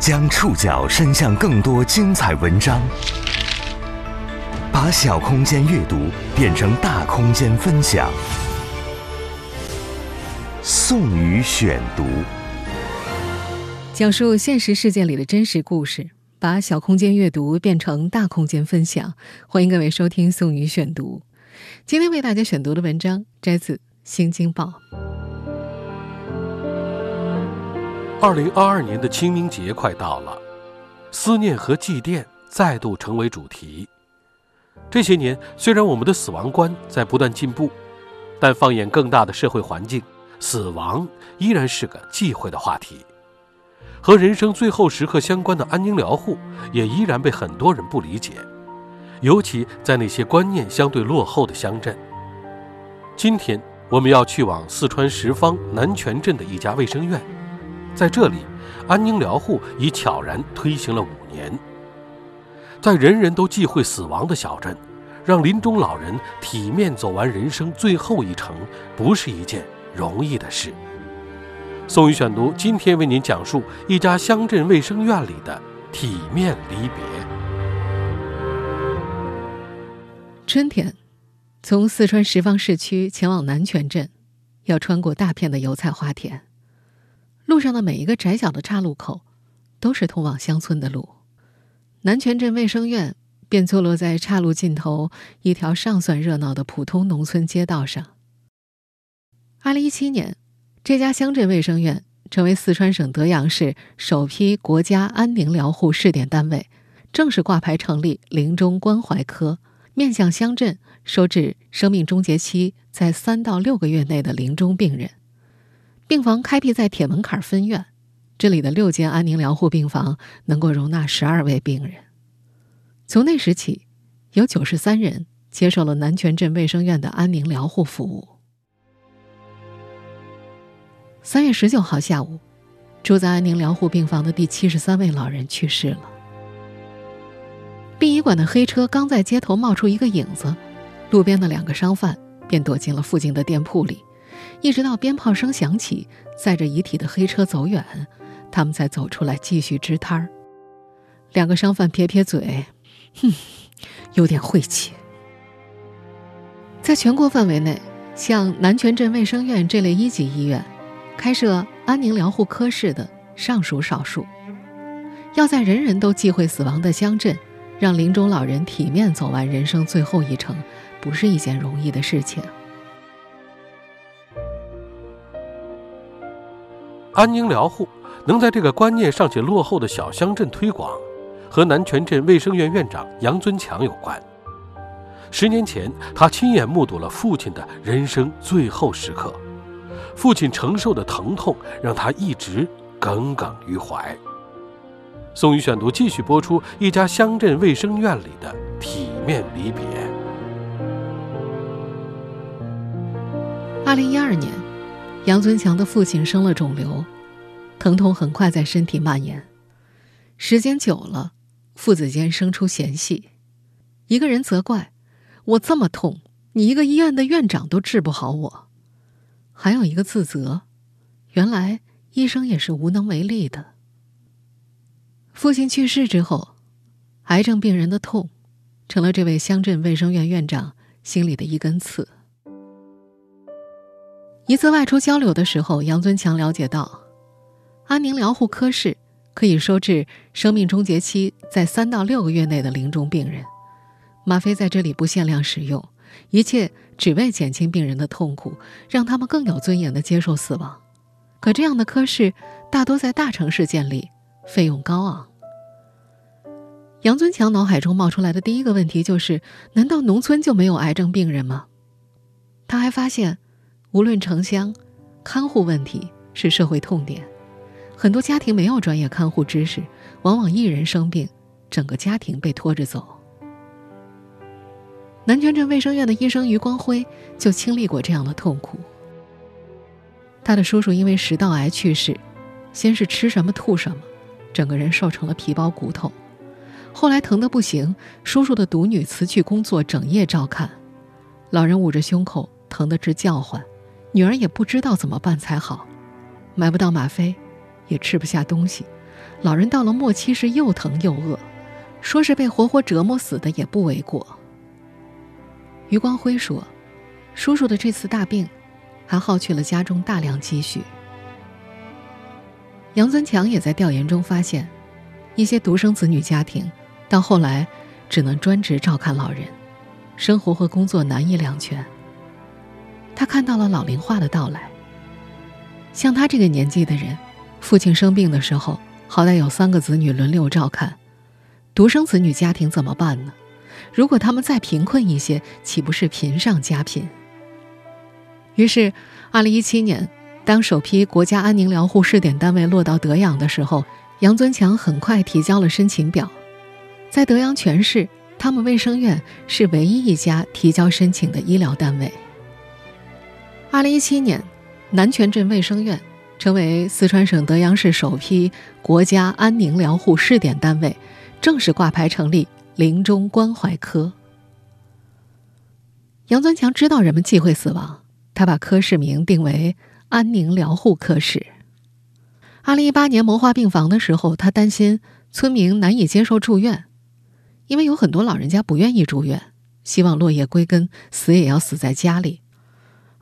将触角伸向更多精彩文章，把小空间阅读变成大空间分享。宋宇选读，讲述现实世界里的真实故事，把小空间阅读变成大空间分享。欢迎各位收听宋宇选读。今天为大家选读的文章摘自《新京报》。二零二二年的清明节快到了，思念和祭奠再度成为主题。这些年，虽然我们的死亡观在不断进步，但放眼更大的社会环境，死亡依然是个忌讳的话题。和人生最后时刻相关的安宁疗护，也依然被很多人不理解，尤其在那些观念相对落后的乡镇。今天，我们要去往四川什邡南泉镇的一家卫生院。在这里，安宁疗护已悄然推行了五年。在人人都忌讳死亡的小镇，让临终老人体面走完人生最后一程，不是一件容易的事。宋宇选读今天为您讲述一家乡镇卫生院里的体面离别。春天，从四川什邡市区前往南泉镇，要穿过大片的油菜花田。路上的每一个窄小的岔路口，都是通往乡村的路。南泉镇卫生院便坐落在岔路尽头一条尚算热闹的普通农村街道上。二零一七年，这家乡镇卫生院成为四川省德阳市首批国家安宁疗护试点单位，正式挂牌成立临终关怀科，面向乡镇收治生命终结期在三到六个月内的临终病人。病房开辟在铁门槛分院，这里的六间安宁疗护病房能够容纳十二位病人。从那时起，有九十三人接受了南泉镇卫生院的安宁疗护服务。三月十九号下午，住在安宁疗护病房的第七十三位老人去世了。殡仪馆的黑车刚在街头冒出一个影子，路边的两个商贩便躲进了附近的店铺里。一直到鞭炮声响起，载着遗体的黑车走远，他们才走出来继续支摊儿。两个商贩撇撇嘴，哼，有点晦气。在全国范围内，像南泉镇卫生院这类一级医院，开设安宁疗护科室的尚属少数。要在人人都忌讳死亡的乡镇，让临终老人体面走完人生最后一程，不是一件容易的事情。安宁疗护能在这个观念尚且落后的小乡镇推广，和南泉镇卫生院院长杨尊强有关。十年前，他亲眼目睹了父亲的人生最后时刻，父亲承受的疼痛让他一直耿耿于怀。宋宇选读继续播出一家乡镇卫生院里的体面离别。二零一二年。杨尊强的父亲生了肿瘤，疼痛很快在身体蔓延。时间久了，父子间生出嫌隙。一个人责怪：“我这么痛，你一个医院的院长都治不好我。”还有一个自责：“原来医生也是无能为力的。”父亲去世之后，癌症病人的痛，成了这位乡镇卫生院院长心里的一根刺。一次外出交流的时候，杨尊强了解到，安宁疗护科室可以收治生命终结期在三到六个月内的临终病人，吗啡在这里不限量使用，一切只为减轻病人的痛苦，让他们更有尊严的接受死亡。可这样的科室大多在大城市建立，费用高昂。杨尊强脑海中冒出来的第一个问题就是：难道农村就没有癌症病人吗？他还发现。无论城乡，看护问题是社会痛点。很多家庭没有专业看护知识，往往一人生病，整个家庭被拖着走。南泉镇卫生院的医生余光辉就经历过这样的痛苦。他的叔叔因为食道癌去世，先是吃什么吐什么，整个人瘦成了皮包骨头。后来疼得不行，叔叔的独女辞去工作，整夜照看，老人捂着胸口，疼得直叫唤。女儿也不知道怎么办才好，买不到吗啡，也吃不下东西，老人到了末期是又疼又饿，说是被活活折磨死的也不为过。余光辉说：“叔叔的这次大病，还耗去了家中大量积蓄。”杨增强也在调研中发现，一些独生子女家庭到后来只能专职照看老人，生活和工作难以两全。他看到了老龄化的到来。像他这个年纪的人，父亲生病的时候，好歹有三个子女轮流照看，独生子女家庭怎么办呢？如果他们再贫困一些，岂不是贫上加贫？于是，二零一七年，当首批国家安宁疗护试点单位落到德阳的时候，杨尊强很快提交了申请表。在德阳全市，他们卫生院是唯一一家提交申请的医疗单位。二零一七年，南泉镇卫生院成为四川省德阳市首批国家安宁疗护试点单位，正式挂牌成立。临终关怀科，杨尊强知道人们忌讳死亡，他把科室名定为安宁疗护科室。二零一八年谋划病房的时候，他担心村民难以接受住院，因为有很多老人家不愿意住院，希望落叶归根，死也要死在家里。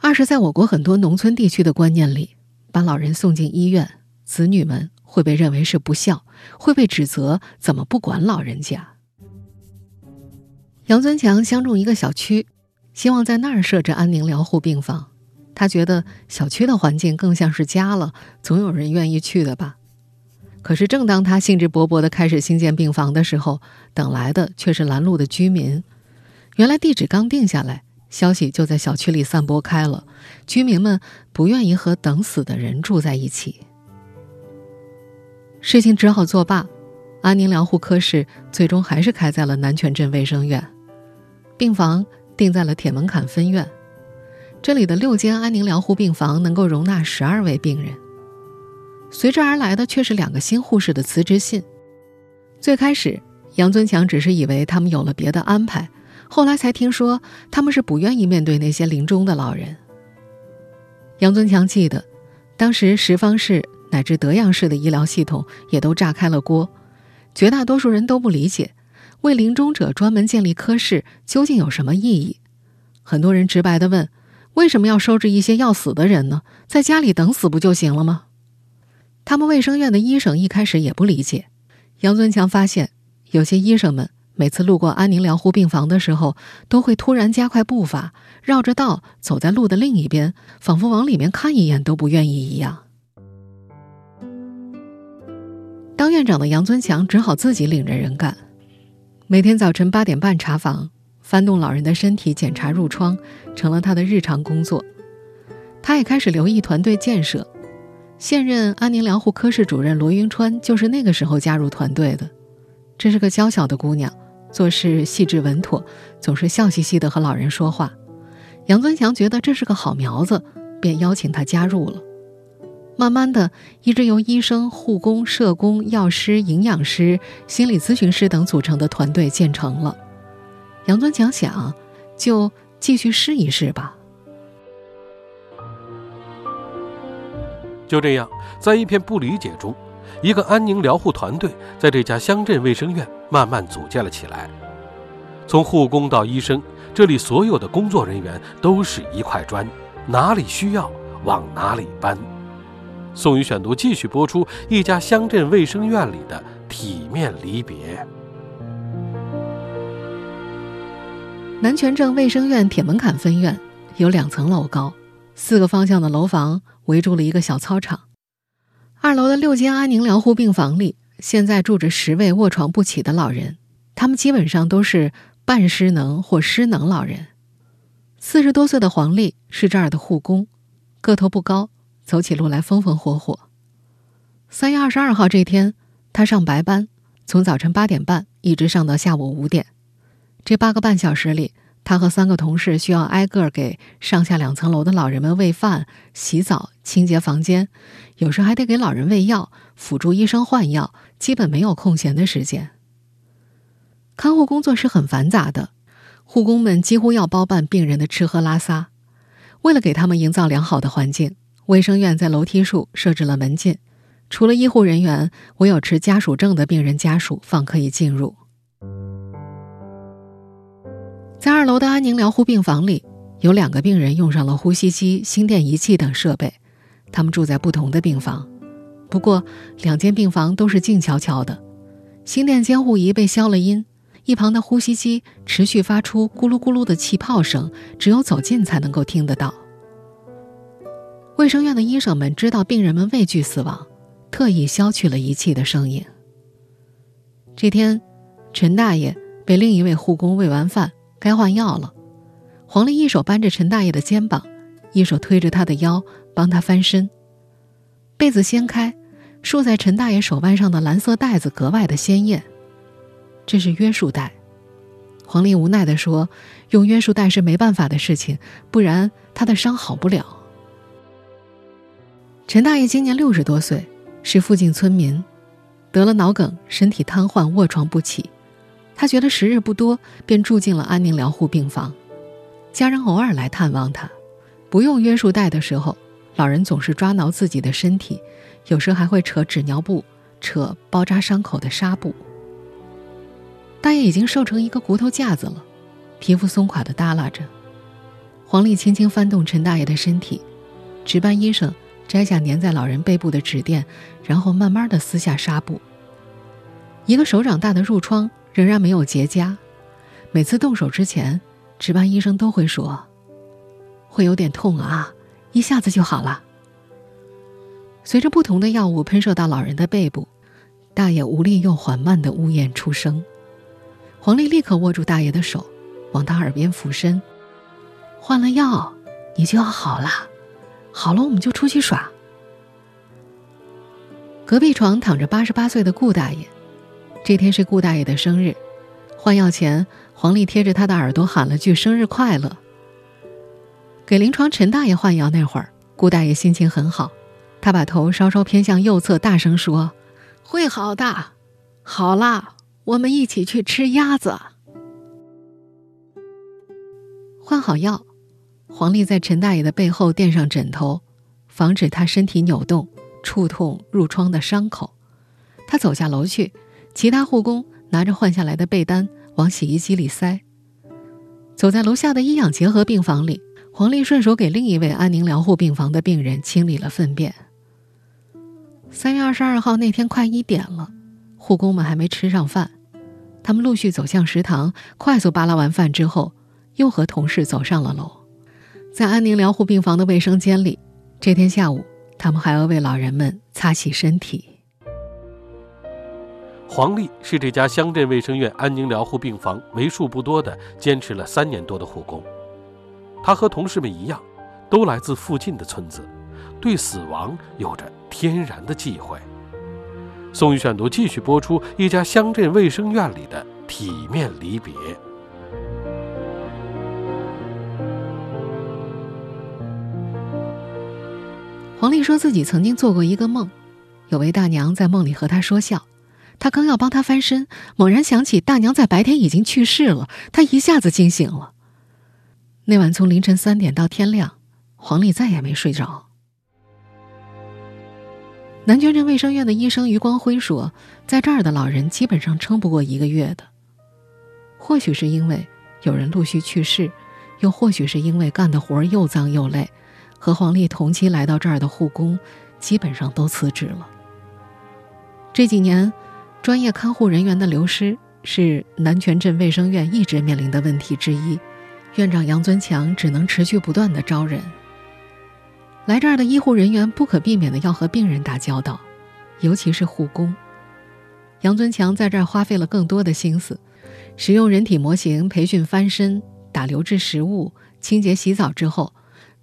二是，在我国很多农村地区的观念里，把老人送进医院，子女们会被认为是不孝，会被指责怎么不管老人家。杨尊强相中一个小区，希望在那儿设置安宁疗护病房。他觉得小区的环境更像是家了，总有人愿意去的吧。可是，正当他兴致勃勃地开始兴建病房的时候，等来的却是拦路的居民。原来地址刚定下来，消息就在小区里散播开了，居民们不愿意和等死的人住在一起。事情只好作罢，安宁疗护科室最终还是开在了南泉镇卫生院。病房定在了铁门坎分院，这里的六间安宁疗护病房能够容纳十二位病人。随之而来的却是两个新护士的辞职信。最开始，杨尊强只是以为他们有了别的安排，后来才听说他们是不愿意面对那些临终的老人。杨尊强记得，当时十方市乃至德阳市的医疗系统也都炸开了锅，绝大多数人都不理解。为临终者专门建立科室究竟有什么意义？很多人直白地问：“为什么要收治一些要死的人呢？在家里等死不就行了吗？”他们卫生院的医生一开始也不理解。杨尊强发现，有些医生们每次路过安宁疗护病房的时候，都会突然加快步伐，绕着道走在路的另一边，仿佛往里面看一眼都不愿意一样。当院长的杨尊强只好自己领着人干。每天早晨八点半查房，翻动老人的身体检查褥疮，成了他的日常工作。他也开始留意团队建设。现任安宁疗护科室主任罗云川就是那个时候加入团队的。这是个娇小的姑娘，做事细致稳妥，总是笑嘻嘻的和老人说话。杨尊强觉得这是个好苗子，便邀请他加入了。慢慢的，一支由医生、护工、社工、药师、营养师、心理咨询师等组成的团队建成了。杨尊强想，就继续试一试吧。就这样，在一片不理解中，一个安宁疗护团队在这家乡镇卫生院慢慢组建了起来。从护工到医生，这里所有的工作人员都是一块砖，哪里需要往哪里搬。宋宇选读继续播出一家乡镇卫生院里的体面离别。南泉镇卫生院铁门坎分院有两层楼高，四个方向的楼房围住了一个小操场。二楼的六间安宁疗护病房里，现在住着十位卧床不起的老人，他们基本上都是半失能或失能老人。四十多岁的黄丽是这儿的护工，个头不高。走起路来风风火火。三月二十二号这天，他上白班，从早晨八点半一直上到下午五点。这八个半小时里，他和三个同事需要挨个给上下两层楼的老人们喂饭、洗澡、清洁房间，有时还得给老人喂药，辅助医生换药，基本没有空闲的时间。看护工作是很繁杂的，护工们几乎要包办病人的吃喝拉撒。为了给他们营造良好的环境。卫生院在楼梯处设置了门禁，除了医护人员，唯有持家属证的病人家属方可以进入。在二楼的安宁疗护病房里，有两个病人用上了呼吸机、心电仪器等设备，他们住在不同的病房。不过，两间病房都是静悄悄的，心电监护仪被消了音，一旁的呼吸机持续发出咕噜咕噜的气泡声，只有走近才能够听得到。卫生院的医生们知道病人们畏惧死亡，特意消去了仪器的声音。这天，陈大爷被另一位护工喂完饭，该换药了。黄丽一手扳着陈大爷的肩膀，一手推着他的腰，帮他翻身。被子掀开，束在陈大爷手腕上的蓝色带子格外的鲜艳，这是约束带。黄丽无奈地说：“用约束带是没办法的事情，不然他的伤好不了。”陈大爷今年六十多岁，是附近村民，得了脑梗，身体瘫痪，卧床不起。他觉得时日不多，便住进了安宁疗护病房。家人偶尔来探望他，不用约束带的时候。老人总是抓挠自己的身体，有时还会扯纸尿布、扯包扎伤口的纱布。大爷已经瘦成一个骨头架子了，皮肤松垮的耷拉着。黄丽轻轻翻动陈大爷的身体，值班医生摘下粘在老人背部的纸垫，然后慢慢的撕下纱布。一个手掌大的褥疮仍然没有结痂，每次动手之前，值班医生都会说：“会有点痛啊。”一下子就好了。随着不同的药物喷射到老人的背部，大爷无力又缓慢的呜咽出声。黄丽立刻握住大爷的手，往他耳边俯身：“换了药，你就要好了。好了，我们就出去耍。”隔壁床躺着八十八岁的顾大爷，这天是顾大爷的生日。换药前，黄丽贴着他的耳朵喊了句“生日快乐”。给临床陈大爷换药那会儿，顾大爷心情很好，他把头稍稍偏向右侧，大声说：“会好的，好啦，我们一起去吃鸭子。”换好药，黄丽在陈大爷的背后垫上枕头，防止他身体扭动，触痛褥疮的伤口。他走下楼去，其他护工拿着换下来的被单往洗衣机里塞。走在楼下的医养结合病房里。黄丽顺手给另一位安宁疗护病房的病人清理了粪便。三月二十二号那天快一点了，护工们还没吃上饭，他们陆续走向食堂，快速扒拉完饭之后，又和同事走上了楼。在安宁疗护病房的卫生间里，这天下午，他们还要为老人们擦洗身体。黄丽是这家乡镇卫生院安宁疗护病房为数不多的坚持了三年多的护工。她和同事们一样，都来自附近的村子，对死亡有着天然的忌讳。宋宇选读继续播出一家乡镇卫生院里的体面离别。黄丽说自己曾经做过一个梦，有位大娘在梦里和她说笑，他刚要帮她翻身，猛然想起大娘在白天已经去世了，他一下子惊醒了。那晚从凌晨三点到天亮，黄丽再也没睡着。南泉镇卫生院的医生余光辉说，在这儿的老人基本上撑不过一个月的。或许是因为有人陆续去世，又或许是因为干的活儿又脏又累，和黄丽同期来到这儿的护工基本上都辞职了。这几年，专业看护人员的流失是南泉镇卫生院一直面临的问题之一。院长杨尊强只能持续不断的招人。来这儿的医护人员不可避免的要和病人打交道，尤其是护工。杨尊强在这儿花费了更多的心思，使用人体模型培训翻身、打流质食物、清洁洗澡之后，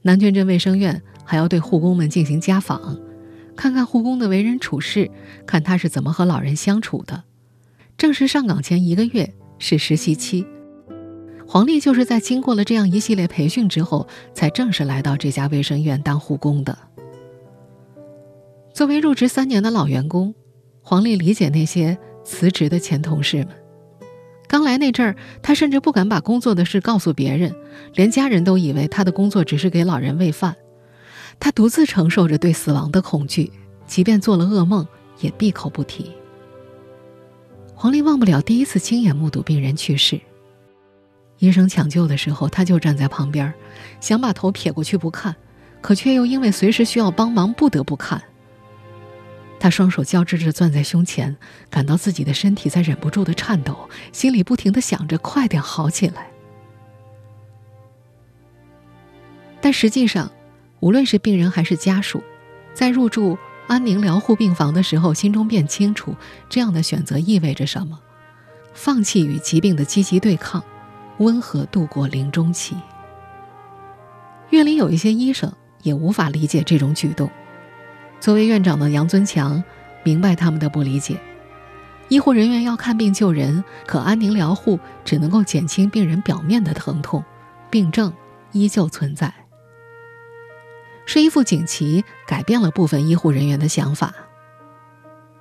南泉镇卫生院还要对护工们进行家访，看看护工的为人处事，看他是怎么和老人相处的。正式上岗前一个月是实习期。黄丽就是在经过了这样一系列培训之后，才正式来到这家卫生院当护工的。作为入职三年的老员工，黄丽理解那些辞职的前同事们。刚来那阵儿，她甚至不敢把工作的事告诉别人，连家人都以为她的工作只是给老人喂饭。他独自承受着对死亡的恐惧，即便做了噩梦，也闭口不提。黄丽忘不了第一次亲眼目睹病人去世。医生抢救的时候，他就站在旁边，想把头撇过去不看，可却又因为随时需要帮忙，不得不看。他双手交织着攥在胸前，感到自己的身体在忍不住的颤抖，心里不停的想着快点好起来。但实际上，无论是病人还是家属，在入住安宁疗护病房的时候，心中便清楚这样的选择意味着什么：放弃与疾病的积极对抗，温和度过临终期。院里有一些医生也无法理解这种举动。作为院长的杨尊强明白他们的不理解。医护人员要看病救人，可安宁疗护只能够减轻病人表面的疼痛，病症依旧存在。是一副锦旗改变了部分医护人员的想法。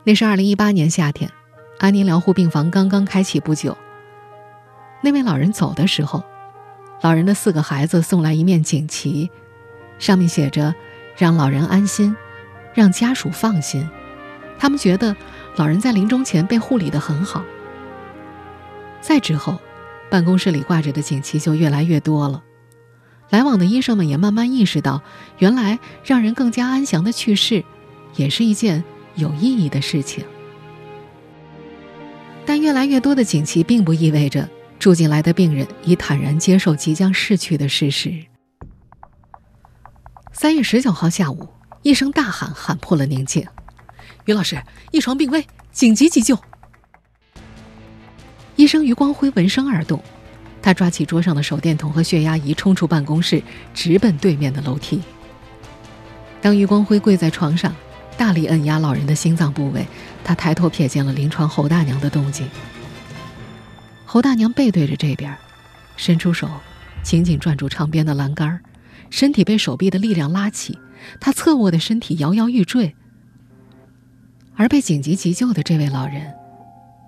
那是二零一八年夏天，安宁疗护病房刚刚开启不久。那位老人走的时候，老人的四个孩子送来一面锦旗，上面写着“让老人安心，让家属放心”。他们觉得老人在临终前被护理的很好。再之后，办公室里挂着的锦旗就越来越多了。来往的医生们也慢慢意识到，原来让人更加安详的去世，也是一件有意义的事情。但越来越多的锦旗并不意味着住进来的病人已坦然接受即将逝去的事实。三月十九号下午，一声大喊喊破了宁静：“于老师，一床病危，紧急急救！”医生余光辉闻声而动。他抓起桌上的手电筒和血压仪，冲出办公室，直奔对面的楼梯。当余光辉跪在床上，大力摁压老人的心脏部位，他抬头瞥见了临床侯大娘的动静。侯大娘背对着这边，伸出手，紧紧攥住床边的栏杆，身体被手臂的力量拉起，她侧卧的身体摇摇欲坠。而被紧急急救的这位老人，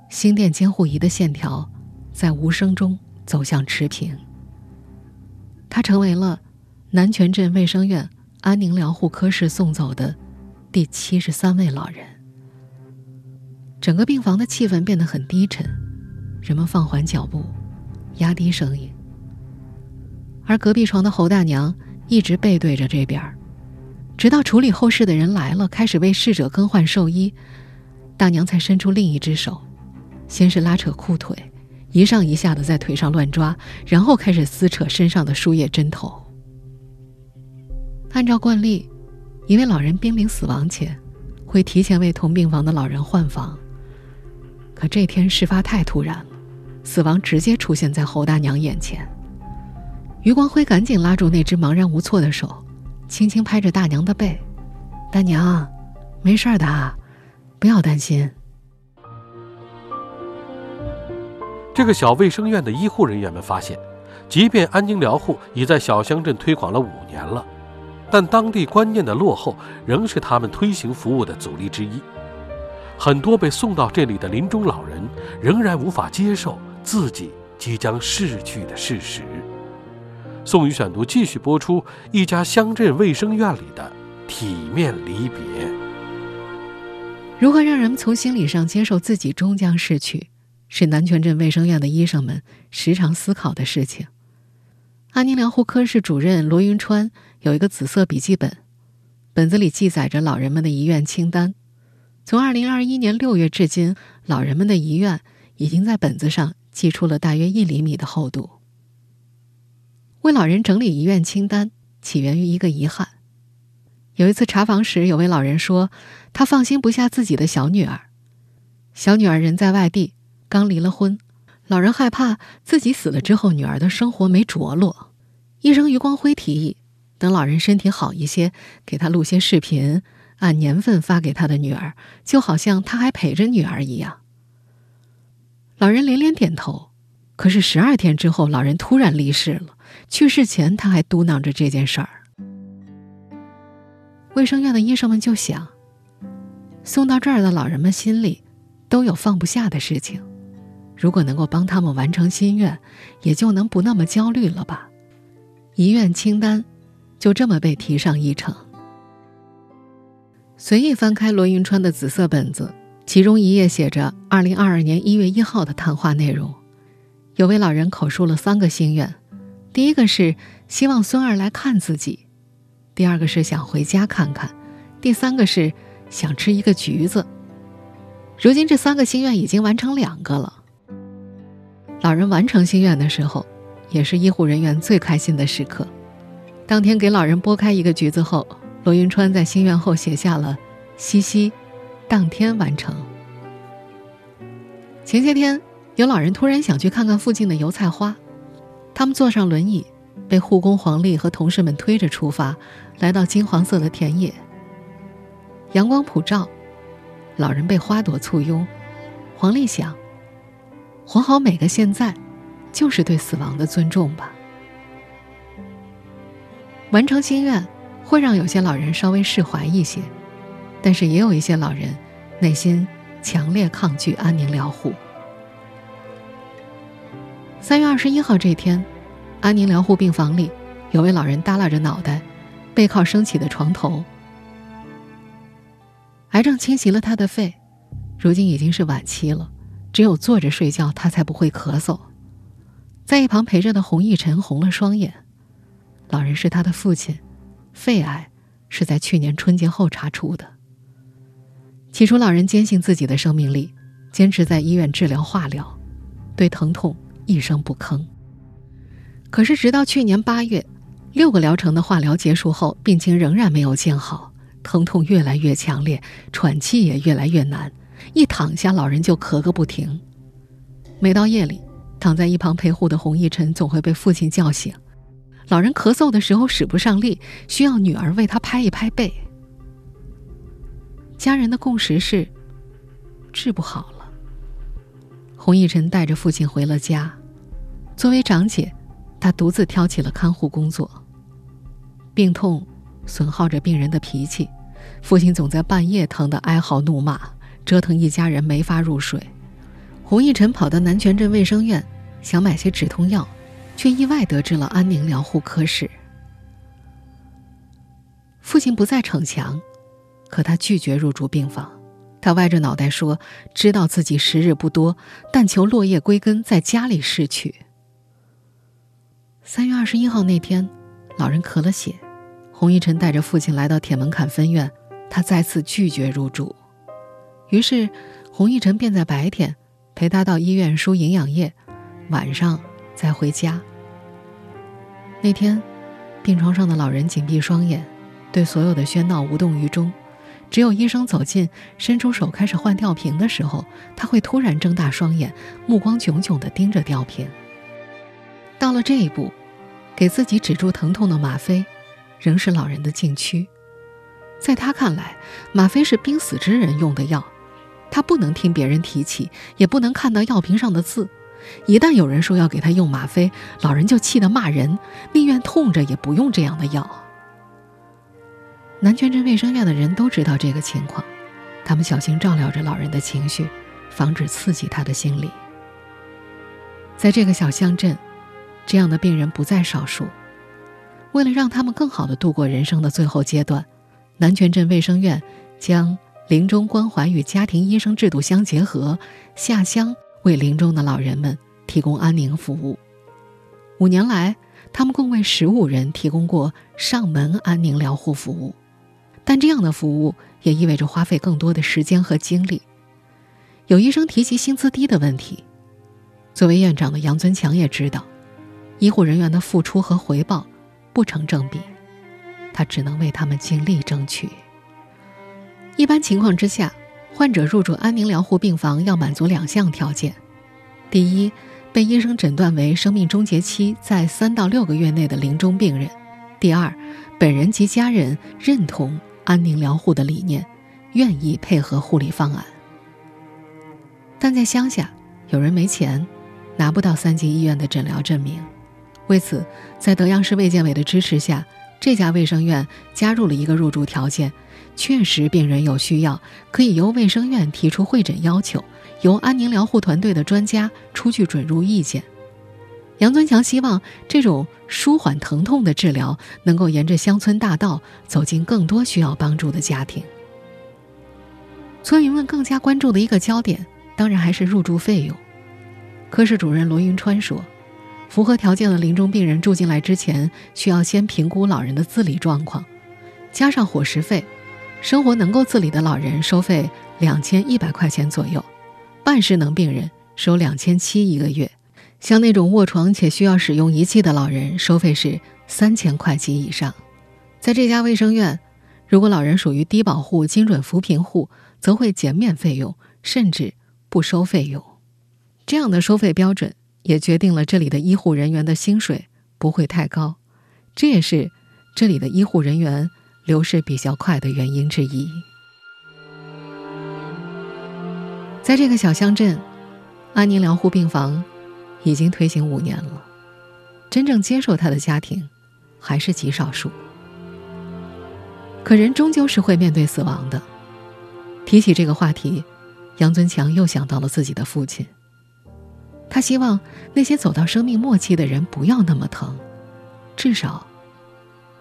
心电监护仪的线条在无声中。走向持平。他成为了南泉镇卫生院安宁疗护科室送走的第七十三位老人。整个病房的气氛变得很低沉，人们放缓脚步，压低声音。而隔壁床的侯大娘一直背对着这边，直到处理后事的人来了，开始为逝者更换寿衣，大娘才伸出另一只手，先是拉扯裤腿。一上一下的在腿上乱抓，然后开始撕扯身上的输液针头。按照惯例，一位老人濒临死亡前，会提前为同病房的老人换房。可这天事发太突然了，死亡直接出现在侯大娘眼前。余光辉赶紧拉住那只茫然无措的手，轻轻拍着大娘的背：“大娘，没事的，不要担心。”这个小卫生院的医护人员们发现，即便安宁疗护已在小乡镇推广了五年了，但当地观念的落后仍是他们推行服务的阻力之一。很多被送到这里的临终老人仍然无法接受自己即将逝去的事实。宋宇选读继续播出一家乡镇卫生院里的体面离别。如何让人们从心理上接受自己终将逝去？是南泉镇卫生院的医生们时常思考的事情。安宁疗护科室主任罗云川有一个紫色笔记本，本子里记载着老人们的遗愿清单。从二零二一年六月至今，老人们的遗愿已经在本子上记出了大约一厘米的厚度。为老人整理遗愿清单，起源于一个遗憾。有一次查房时，有位老人说，他放心不下自己的小女儿，小女儿人在外地。刚离了婚，老人害怕自己死了之后女儿的生活没着落。医生余光辉提议，等老人身体好一些，给他录些视频，按年份发给他的女儿，就好像他还陪着女儿一样。老人连连点头。可是十二天之后，老人突然离世了。去世前，他还嘟囔着这件事儿。卫生院的医生们就想，送到这儿的老人们心里都有放不下的事情。如果能够帮他们完成心愿，也就能不那么焦虑了吧？遗愿清单就这么被提上议程。随意翻开罗云川的紫色本子，其中一页写着二零二二年一月一号的谈话内容。有位老人口述了三个心愿，第一个是希望孙儿来看自己，第二个是想回家看看，第三个是想吃一个橘子。如今这三个心愿已经完成两个了。老人完成心愿的时候，也是医护人员最开心的时刻。当天给老人剥开一个橘子后，罗云川在心愿后写下了“西西”，当天完成。前些天。有老人突然想去看看附近的油菜花，他们坐上轮椅，被护工黄丽和同事们推着出发，来到金黄色的田野。阳光普照，老人被花朵簇拥。黄丽想：活好每个现在，就是对死亡的尊重吧。完成心愿会让有些老人稍微释怀一些，但是也有一些老人内心强烈抗拒安宁疗护。三月二十一号这天，安宁疗护病房里，有位老人耷拉着脑袋，背靠升起的床头。癌症侵袭了他的肺，如今已经是晚期了，只有坐着睡觉，他才不会咳嗽。在一旁陪着的洪奕晨红了双眼。老人是他的父亲，肺癌是在去年春节后查出的。起初，老人坚信自己的生命力，坚持在医院治疗化疗，对疼痛。一声不吭。可是，直到去年八月，六个疗程的化疗结束后，病情仍然没有见好，疼痛越来越强烈，喘气也越来越难。一躺下，老人就咳个不停。每到夜里，躺在一旁陪护的洪义晨总会被父亲叫醒。老人咳嗽的时候使不上力，需要女儿为他拍一拍背。家人的共识是，治不好了。洪义晨带着父亲回了家。作为长姐，她独自挑起了看护工作。病痛损耗着病人的脾气，父亲总在半夜疼得哀嚎怒骂，折腾一家人没法入睡。洪一晨跑到南泉镇卫生院，想买些止痛药，却意外得知了安宁疗护科室。父亲不再逞强，可他拒绝入住病房。他歪着脑袋说：“知道自己时日不多，但求落叶归根，在家里逝去。”三月二十一号那天，老人咳了血，洪一晨带着父亲来到铁门坎分院，他再次拒绝入住。于是，洪一晨便在白天陪他到医院输营养液，晚上再回家。那天，病床上的老人紧闭双眼，对所有的喧闹无动于衷。只有医生走近，伸出手开始换吊瓶的时候，他会突然睁大双眼，目光炯炯地盯着吊瓶。到了这一步，给自己止住疼痛的吗啡，仍是老人的禁区。在他看来，吗啡是濒死之人用的药，他不能听别人提起，也不能看到药瓶上的字。一旦有人说要给他用吗啡，老人就气得骂人，宁愿痛着也不用这样的药。南泉镇卫生院的人都知道这个情况，他们小心照料着老人的情绪，防止刺激他的心理。在这个小乡镇，这样的病人不在少数。为了让他们更好的度过人生的最后阶段，南泉镇卫生院将临终关怀与家庭医生制度相结合，下乡为临终的老人们提供安宁服务。五年来，他们共为十五人提供过上门安宁疗护服务。但这样的服务也意味着花费更多的时间和精力。有医生提及薪资低的问题，作为院长的杨尊强也知道，医护人员的付出和回报不成正比，他只能为他们尽力争取。一般情况之下，患者入住安宁疗护病房要满足两项条件：第一，被医生诊断为生命终结期在三到六个月内的临终病人；第二，本人及家人认同。安宁疗护的理念，愿意配合护理方案。但在乡下，有人没钱，拿不到三级医院的诊疗证明。为此，在德阳市卫健委的支持下，这家卫生院加入了一个入住条件：确实病人有需要，可以由卫生院提出会诊要求，由安宁疗护团队的专家出具准入意见。杨尊强希望这种舒缓疼痛的治疗能够沿着乡村大道走进更多需要帮助的家庭。村民们更加关注的一个焦点，当然还是入住费用。科室主任罗云川说：“符合条件的临终病人住进来之前，需要先评估老人的自理状况，加上伙食费，生活能够自理的老人收费两千一百块钱左右，半失能病人收两千七一个月，像那种卧床且需要使用仪器的老人，收费是三千块及以上。在这家卫生院，如果老人属于低保户、精准扶贫户。”则会减免费用，甚至不收费用。这样的收费标准也决定了这里的医护人员的薪水不会太高，这也是这里的医护人员流失比较快的原因之一。在这个小乡镇，安宁疗护病房已经推行五年了，真正接受他的家庭还是极少数。可人终究是会面对死亡的。提起这个话题，杨尊强又想到了自己的父亲。他希望那些走到生命末期的人不要那么疼，至少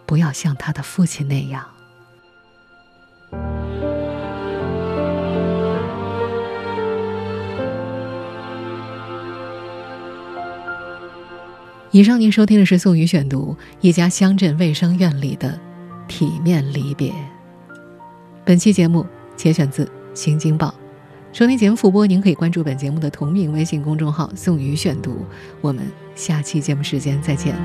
不要像他的父亲那样。以上您收听的是宋宇选读一家乡镇卫生院里的体面离别。本期节目。节选自《新京报》，收听节目复播，您可以关注本节目的同名微信公众号“宋宇选读”。我们下期节目时间再见。